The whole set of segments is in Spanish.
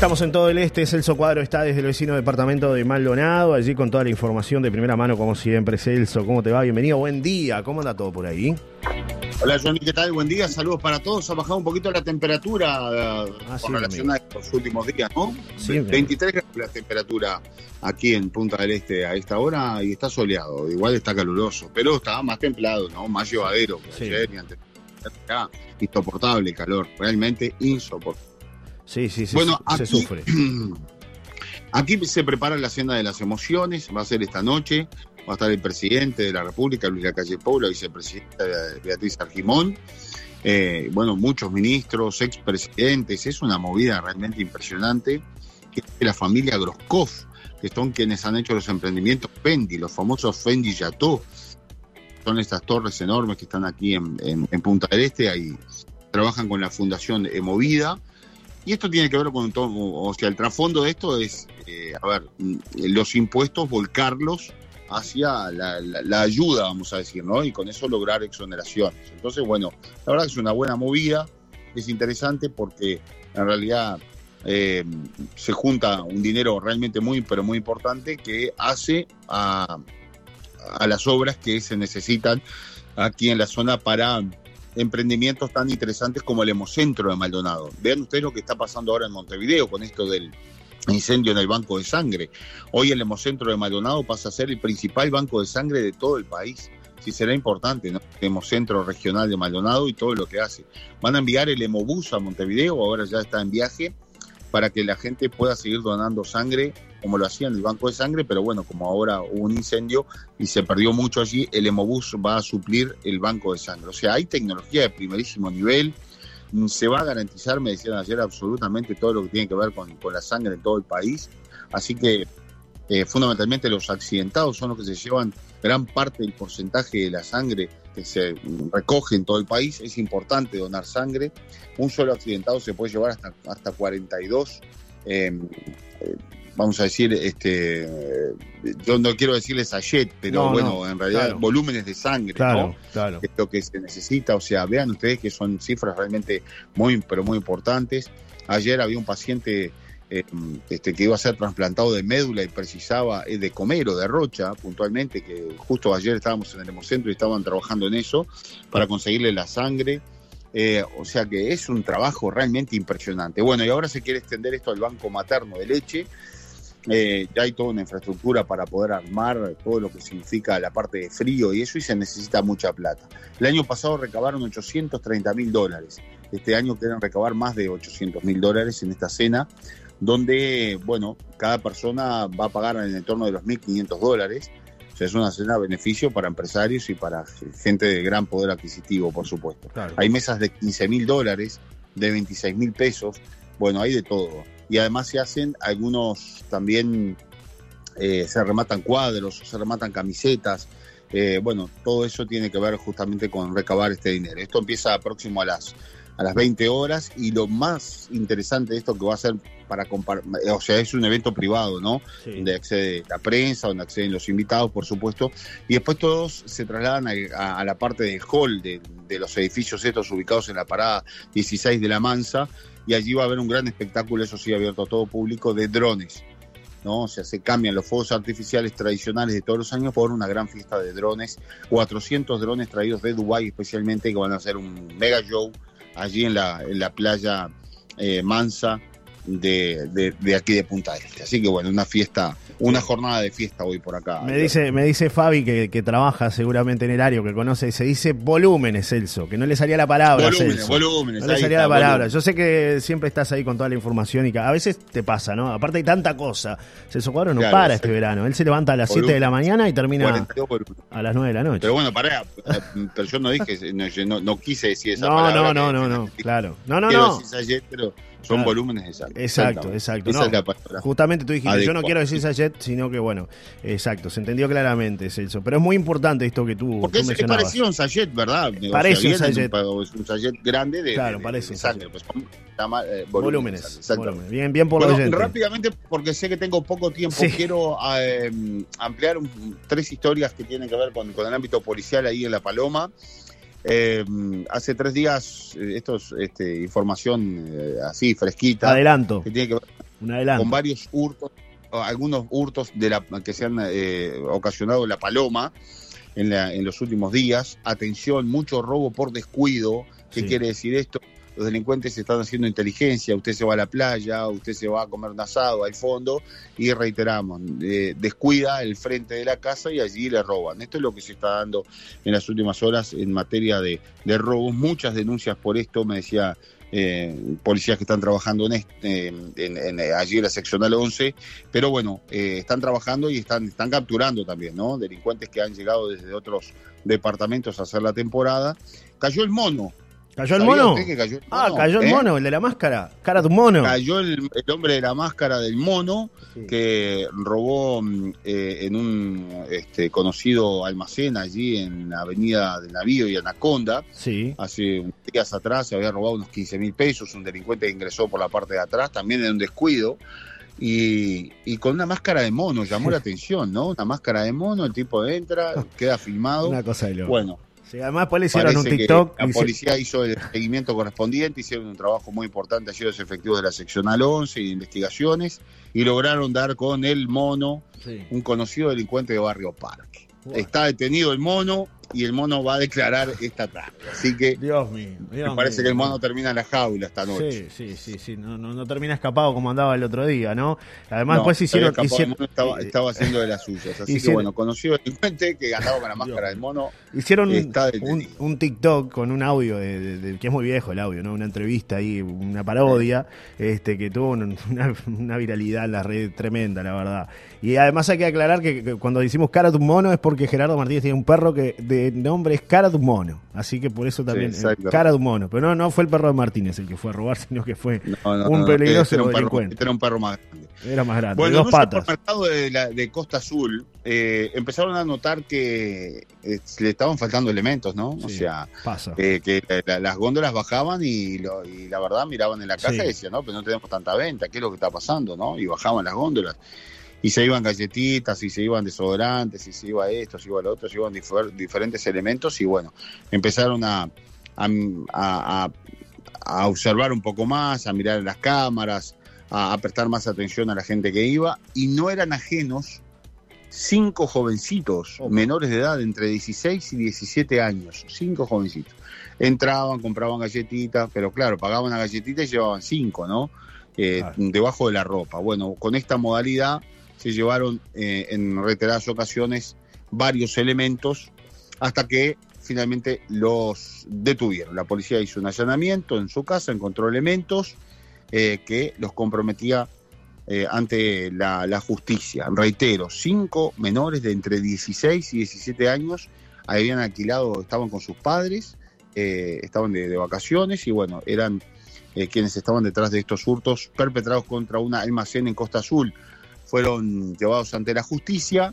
Estamos en todo el este. Celso Cuadro está desde el vecino departamento de Maldonado, allí con toda la información de primera mano, como siempre. Celso, ¿cómo te va? Bienvenido, buen día. ¿Cómo anda todo por ahí? Hola Johnny, ¿qué tal? Buen día, saludos para todos. Ha bajado un poquito la temperatura ah, con relación a estos últimos días, ¿no? Sí, 23 grados la temperatura aquí en Punta del Este a esta hora y está soleado. Igual está caluroso, pero está más templado, ¿no? Más llevadero que ayer y antes. Insoportable el calor, realmente insoportable. Sí, sí, sí. Bueno, se sufre. Aquí se prepara la cena de las emociones, va a ser esta noche. Va a estar el presidente de la República, Luis Lacalle Pou, la vicepresidenta Beatriz Argimón. Eh, bueno, muchos ministros, expresidentes. Es una movida realmente impresionante. Que la familia Groskov, que son quienes han hecho los emprendimientos Fendi, los famosos Fendi Yato. Son estas torres enormes que están aquí en, Punta del Este. Ahí trabajan con la Fundación Movida y esto tiene que ver con todo, o sea, el trasfondo de esto es, eh, a ver, mm, los impuestos, volcarlos hacia la, ayuda, vamos a decir, ¿no? Y con eso lograr exoneraciones. Entonces, bueno, la verdad que es una buena movida, es interesante porque en realidad eh, se junta un dinero realmente muy, pero muy importante que hace a, a las obras que se necesitan aquí en la zona para emprendimientos tan interesantes como el Hemocentro de Maldonado. Vean ustedes lo que está pasando ahora en Montevideo con esto del incendio en el banco de sangre. Hoy el Hemocentro de Maldonado pasa a ser el principal banco de sangre de todo el país. Sí será importante, ¿no? Hemocentro Regional de Maldonado y todo lo que hace. Van a enviar el Hemobús a Montevideo, ahora ya está en viaje, para que la gente pueda seguir donando sangre como lo hacía en el banco de sangre, pero bueno, como ahora hubo un incendio y se perdió mucho allí, el Hemobús va a suplir el banco de sangre. O sea, hay tecnología de primerísimo nivel, se va a garantizar, me decían ayer, absolutamente todo lo que tiene que ver con, la sangre en todo el país. Así que eh, fundamentalmente los accidentados son los que se llevan gran parte del porcentaje de la sangre que se recoge en todo el país. Es importante donar sangre. Un solo accidentado se puede llevar hasta, hasta 42 vamos a decir, este, yo no quiero decirles sachet, pero bueno, en realidad volúmenes de sangre, ¿no? Claro. Es lo que se necesita, o sea, vean ustedes que son cifras realmente muy, pero muy importantes. Ayer había un paciente eh, este, que iba a ser trasplantado de médula y precisaba eh, de comer o de rocha, puntualmente, que justo ayer estábamos en el hemocentro y estaban trabajando en eso para conseguirle la sangre. Eh, o sea que es un trabajo realmente impresionante. Bueno, y ahora se quiere extender esto al banco materno de leche. Eh, ya hay toda una infraestructura para poder armar todo lo que significa la parte de frío y eso y se necesita mucha plata. El año pasado recabaron 830 mil dólares. Este año quieren recabar más de 800 mil dólares en esta cena, donde, bueno, cada persona va a pagar en el entorno de los 1.500 dólares. O sea, es una cena de beneficio para empresarios y para gente de gran poder adquisitivo, por supuesto. Hay mesas de 15 mil dólares, de 26 mil pesos. Bueno, hay de todo y además se hacen algunos también, eh, se rematan cuadros, se rematan camisetas. Eh, bueno, todo eso tiene que ver justamente con recabar este dinero. Esto empieza próximo a las, a las 20 horas y lo más interesante de esto que va a ser para o sea, es un evento privado, ¿no? Donde accede la prensa, donde acceden los invitados, por supuesto, y después todos se trasladan a, la parte del hall de, de, los edificios estos ubicados en la parada 16 de La Mansa, y allí va a haber un gran espectáculo, eso sí, abierto a todo público, de drones. ¿no? O sea, se cambian los fuegos artificiales tradicionales de todos los años por una gran fiesta de drones. 400 drones traídos de Dubái especialmente que van a hacer un mega show allí en la, playa eh, Mansa de, de, aquí de Punta Este. Así que bueno, una fiesta, una jornada de fiesta hoy por acá. Me dice, me dice Fabi que, trabaja seguramente en el área, que conoce, se dice volúmenes, Celso, que no le salía la palabra. Volúmenes, volúmenes. No le salía la palabra. Yo sé que siempre estás ahí con toda la información y que a veces te pasa, ¿no? Aparte hay tanta cosa. Celso Cuadro no para este verano. Él se levanta a las 7 de la mañana y termina a las 9 de la noche. Pero bueno, pará, pero yo no dije, no, no, quise decir esa no, palabra. No, no, no, no, claro. No, no, no. pero son volúmenes exactos. Exacto, exacto. justamente tú dijiste, yo no quiero decir Sayet, sino que bueno, exacto, se entendió claramente, Celso. Pero es muy importante esto que tú, Porque tú es, parecido a un Sayet, ¿verdad? Parece un Sayet. Es un Sayet grande de, claro, parece pues, eh, volúmenes. Bien, bien por bueno, Rápidamente, porque sé que tengo poco tiempo, quiero eh, ampliar tres historias que tienen que ver con, con el ámbito policial ahí en La Paloma. Eh, hace tres días, eh, esto es este, información eh, así, fresquita. Adelanto. Que tiene que con varios hurtos, algunos hurtos de la, que se han eh, ocasionado la paloma en, en los últimos días. Atención, mucho robo por descuido. ¿Qué quiere decir esto? Los delincuentes están haciendo inteligencia, usted se va a la playa, usted se va a comer un asado al fondo y reiteramos, eh, descuida el frente de la casa y allí le roban. Esto es lo que se está dando en las últimas horas en materia de, robos, muchas denuncias por esto, me decía eh, policías que están trabajando en, este, en, allí en la seccional 11, pero bueno, eh, están trabajando y están, están capturando también, ¿no? Delincuentes que han llegado desde otros departamentos a hacer la temporada. Cayó el mono, ¿Cayó el mono? ah, cayó el ¿Eh? mono, el de la máscara. Cara de un mono. Cayó el, hombre de la máscara del mono que robó mm, eh, en un este, conocido almacén allí en la avenida del Navío y Anaconda. Sí. Hace días atrás se había robado unos 15 mil pesos. Un delincuente ingresó por la parte de atrás, también en un descuido. Y, y, con una máscara de mono, llamó la atención, ¿no? Una máscara de mono, el tipo entra, queda filmado. Una cosa de loco. Bueno, además después le hicieron un TikTok. La policía hizo el seguimiento correspondiente, hicieron un trabajo muy importante allí los efectivos de la seccional 11 y de investigaciones y lograron dar con el mono, un conocido delincuente de Barrio Parque. Está detenido el mono, y el mono va a declarar esta tarde. Así que Dios mío, me parece que el mono termina en la jaula esta noche. Sí, sí, sí, sí. No, no, termina escapado como andaba el otro día, ¿no? Además, no, pues hicieron. hicieron estaba, estaba, haciendo de las suyas. Así que bueno, conoció el delincuente que andaba con la máscara del mono. Hicieron un, un, TikTok con un audio de, que es muy viejo el audio, ¿no? Una entrevista ahí, una parodia, este que tuvo una, una, viralidad en la red tremenda, la verdad. Y además hay que aclarar que, cuando decimos cara de un mono es porque Gerardo Martínez tiene un perro que de nombre es cara de un mono. Así que por eso también cara de un mono. Pero no, no fue el perro de Martínez el que fue a robar, sino que fue un peligroso era un delincuente. era un perro más grande. Era más grande. Bueno, dos patas. mercado de, de Costa Azul eh, empezaron a notar que eh, le estaban faltando elementos, ¿no? o sea, eh, que las góndolas bajaban y, y, la verdad miraban en la caja y decían, no, pero no tenemos tanta venta, ¿qué es lo que está pasando, no? Y bajaban las góndolas y se iban galletitas, y se iban desodorantes, y se iba esto, se iba lo otro, se iban diferentes elementos y bueno, empezaron a, a, a, observar un poco más, a mirar las cámaras, a, prestar más atención a la gente que iba y no eran ajenos cinco jovencitos menores de edad, entre 16 y 17 años, cinco jovencitos. Entraban, compraban galletitas, pero claro, pagaban la galletita y llevaban cinco, ¿no? Eh, debajo de la ropa. Bueno, con esta modalidad se llevaron eh, en reiteradas ocasiones varios elementos hasta que finalmente los detuvieron. La policía hizo un allanamiento en su casa, encontró elementos eh, que los comprometía eh, ante la, justicia. Reitero, cinco menores de entre 16 y 17 años habían alquilado, estaban con sus padres, estaban de, vacaciones y bueno, eran quienes estaban detrás de estos hurtos perpetrados contra un almacén en Costa Azul fueron llevados ante la justicia,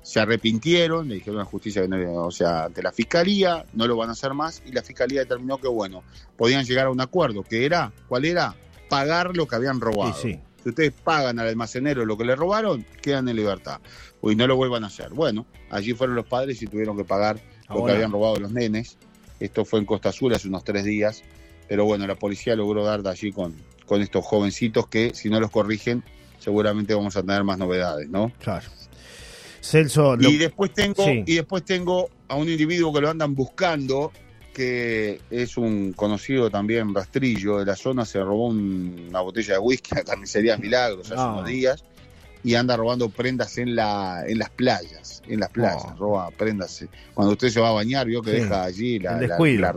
se arrepintieron, le dijeron a la justicia que no, o sea, ante la fiscalía, no lo van a hacer más, y la fiscalía determinó que, bueno, podían llegar a un acuerdo, que era, ¿cuál era? Pagar lo que habían robado. Si ustedes pagan al almacenero lo que le robaron, quedan en libertad. Y no lo vuelvan a hacer. Bueno, allí fueron los padres y tuvieron que pagar lo que habían robado los nenes. Esto fue en Costa Azul hace unos tres días. Pero bueno, la policía logró dar de allí con, con estos jovencitos que, si no los corrigen, seguramente vamos a tener más novedades, ¿no? Claro. Celso. Y después tengo, y después tengo a un individuo que lo andan buscando, que es un conocido también rastrillo de la zona, se robó una botella de whisky a la carnicería Milagros hace ah. unos días y anda robando prendas en la en las playas, en las playas, ah. roba prendas. Cuando usted se va a bañar, vio que deja allí la, la,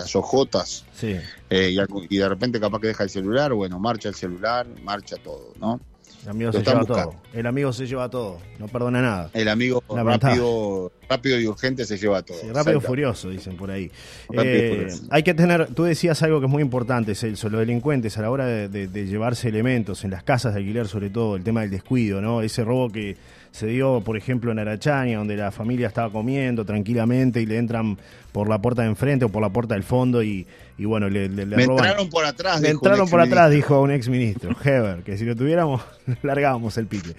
las ojotas, sí. Eh, y, de repente capaz que deja el celular, bueno, marcha el celular, marcha todo, ¿no? El amigo se lleva todo. El amigo se lleva todo, no perdona nada. El amigo rápido, rápido y urgente se lleva todo. rápido y furioso, dicen por ahí. Eh, hay que tener, tú decías algo que es muy importante, Celso, los delincuentes a la hora de, de, llevarse elementos en las casas de alquiler, sobre todo el tema del descuido, ¿no? Ese robo que se dio, por ejemplo, en Arachaña, donde la familia estaba comiendo tranquilamente y le entran por la puerta de enfrente o por la puerta del fondo y, y bueno, le, le, Me entraron por atrás. Me entraron por atrás, dijo un ex ministro, Heber, que si lo tuviéramos, largábamos el pique.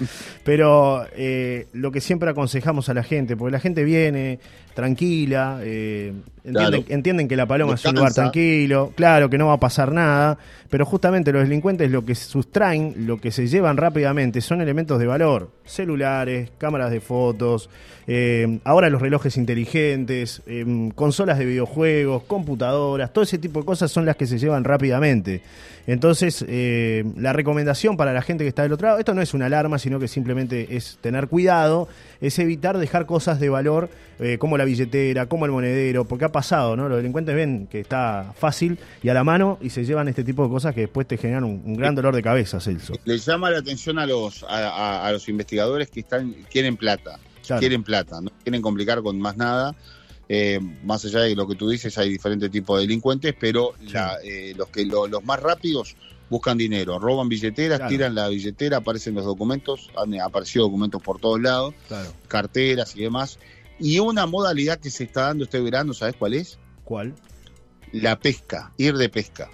Pero eh, lo que siempre aconsejamos a la gente, porque la gente viene, tranquila, eh, entienden, que la paloma es un lugar tranquilo, claro que no va a pasar nada, pero justamente los delincuentes lo que sustraen, lo que se llevan rápidamente son elementos de valor, celulares, cámaras de fotos, eh, ahora los relojes inteligentes, eh, consolas de videojuegos, computadoras, todo ese tipo de cosas son las que se llevan rápidamente. Entonces, eh, la recomendación para la gente que está del otro lado, esto no es una alarma, sino que simplemente es tener cuidado, es evitar dejar cosas de valor como la billetera, como el monedero, porque pasado, ¿no? Los delincuentes ven que está fácil y a la mano y se llevan este tipo de cosas que después te generan un, gran dolor de cabeza, Celso. Le llama la atención a los, a los investigadores que están quieren plata quieren plata, no quieren complicar con más nada. Eh, más allá de lo que tú dices, hay diferentes tipos de delincuentes, pero eh, los que los más rápidos buscan dinero, roban billeteras, tiran la billetera, aparecen los documentos, han aparecido documentos por todos lados, carteras y demás. Y una modalidad que se está dando este verano, ¿sabes cuál es? ¿Cuál? La pesca, ir de pesca.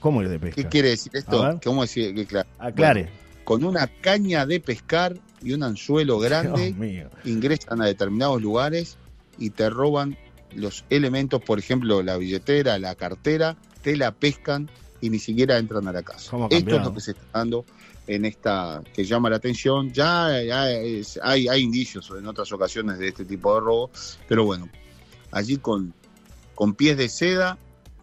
¿Cómo ir de pesca? ¿Qué quiere decir esto? ¿Cómo decir? Claro. Aclare con una caña de pescar y un anzuelo grande, ingresan a determinados lugares y te roban los elementos, por ejemplo, la billetera, la cartera, te la pescan y ni siquiera entran a la casa. Esto es lo que se está dando en esta que llama la atención. Ya, hay, hay indicios en otras ocasiones de este tipo de robo, pero bueno, allí con, con pies de seda,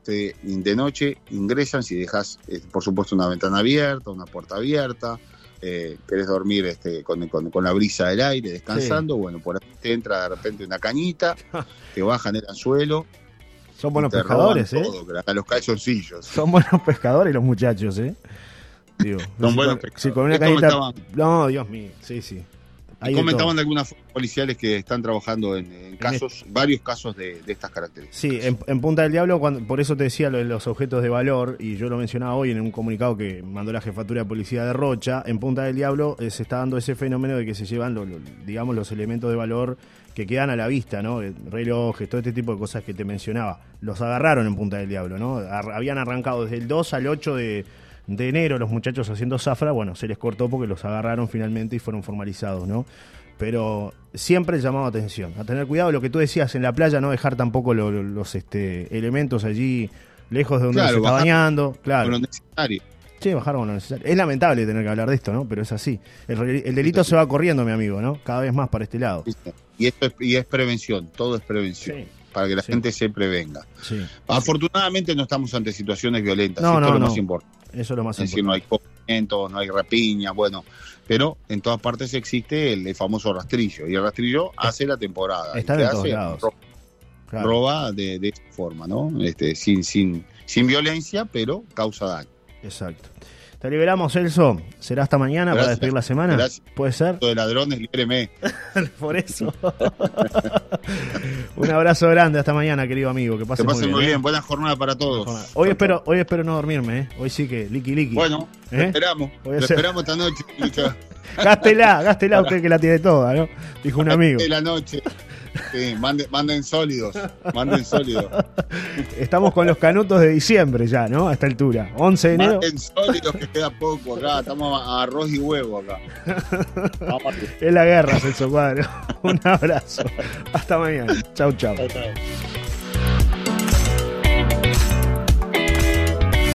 de noche ingresan si dejas, eh, por supuesto, una ventana abierta, una puerta abierta, eh, querés dormir este, con, la brisa del aire, descansando, bueno, por ahí te entra de repente una cañita, te bajan el anzuelo. Son buenos pescadores, ¿eh? hasta los calzoncillos. Son buenos pescadores los muchachos, ¿eh? Son buenos pescadores. No, Dios mío, sí, sí comentaban de, algunas policiales que están trabajando en, casos, varios casos de, estas características. Sí, en, Punta del Diablo, cuando, por eso te decía lo de los objetos de valor, y yo lo mencionaba hoy en un comunicado que mandó la Jefatura de Policía de Rocha, en Punta del Diablo eh, se está dando ese fenómeno de que se llevan, digamos, los elementos de valor que quedan a la vista, ¿no? Eh, relojes, todo este tipo de cosas que te mencionaba. Los agarraron en Punta del Diablo, ¿no? habían arrancado desde el 2 al 8 de de enero los muchachos haciendo zafra, bueno, se les cortó porque los agarraron finalmente y fueron formalizados, ¿no? Pero siempre llamado atención, a tener cuidado, lo que tú decías en la playa, no dejar tampoco los este, elementos allí lejos de donde se está bañando, claro. Lo necesario. Sí, bajar con lo necesario. Es lamentable tener que hablar de esto, ¿no? Pero es así. El, delito se va corriendo, mi amigo, ¿no? Cada vez más para este lado. Y esto es, y es prevención, todo es prevención. Para que la gente se prevenga. Afortunadamente no estamos ante situaciones violentas. No, no, no. Eso es lo más es decir, no hay comientos, no hay rapiña, bueno, pero en todas partes existe el, famoso rastrillo y el rastrillo hace la temporada. Está en todos lados. Roba, de, de, esa forma, ¿no? Este, sin, sin, sin violencia, pero causa daño. Exacto. Te liberamos, Celso. Será hasta mañana para despedir la semana. ¿Puede ser? de ladrones, líbreme. Por eso. Un abrazo grande. Hasta mañana, querido amigo. Que pasen, muy, bien, ¿eh? Buena jornada para todos. Hoy espero, hoy espero no dormirme. ¿eh? Hoy sí que liqui liqui. Bueno, lo ¿Eh? esperamos. Lo esperamos esta noche. gástela, gástela usted que la tiene toda, ¿no? Dijo un amigo. De la noche. Sí, manden, sólidos, manden sólidos. Estamos con los canutos de diciembre ya, ¿no? A esta altura. 11 de enero. Manden sólidos que queda poco acá. Estamos a arroz y huevo acá. es la guerra, Celso Cuadro. Un abrazo. Hasta mañana. chau. chau. chau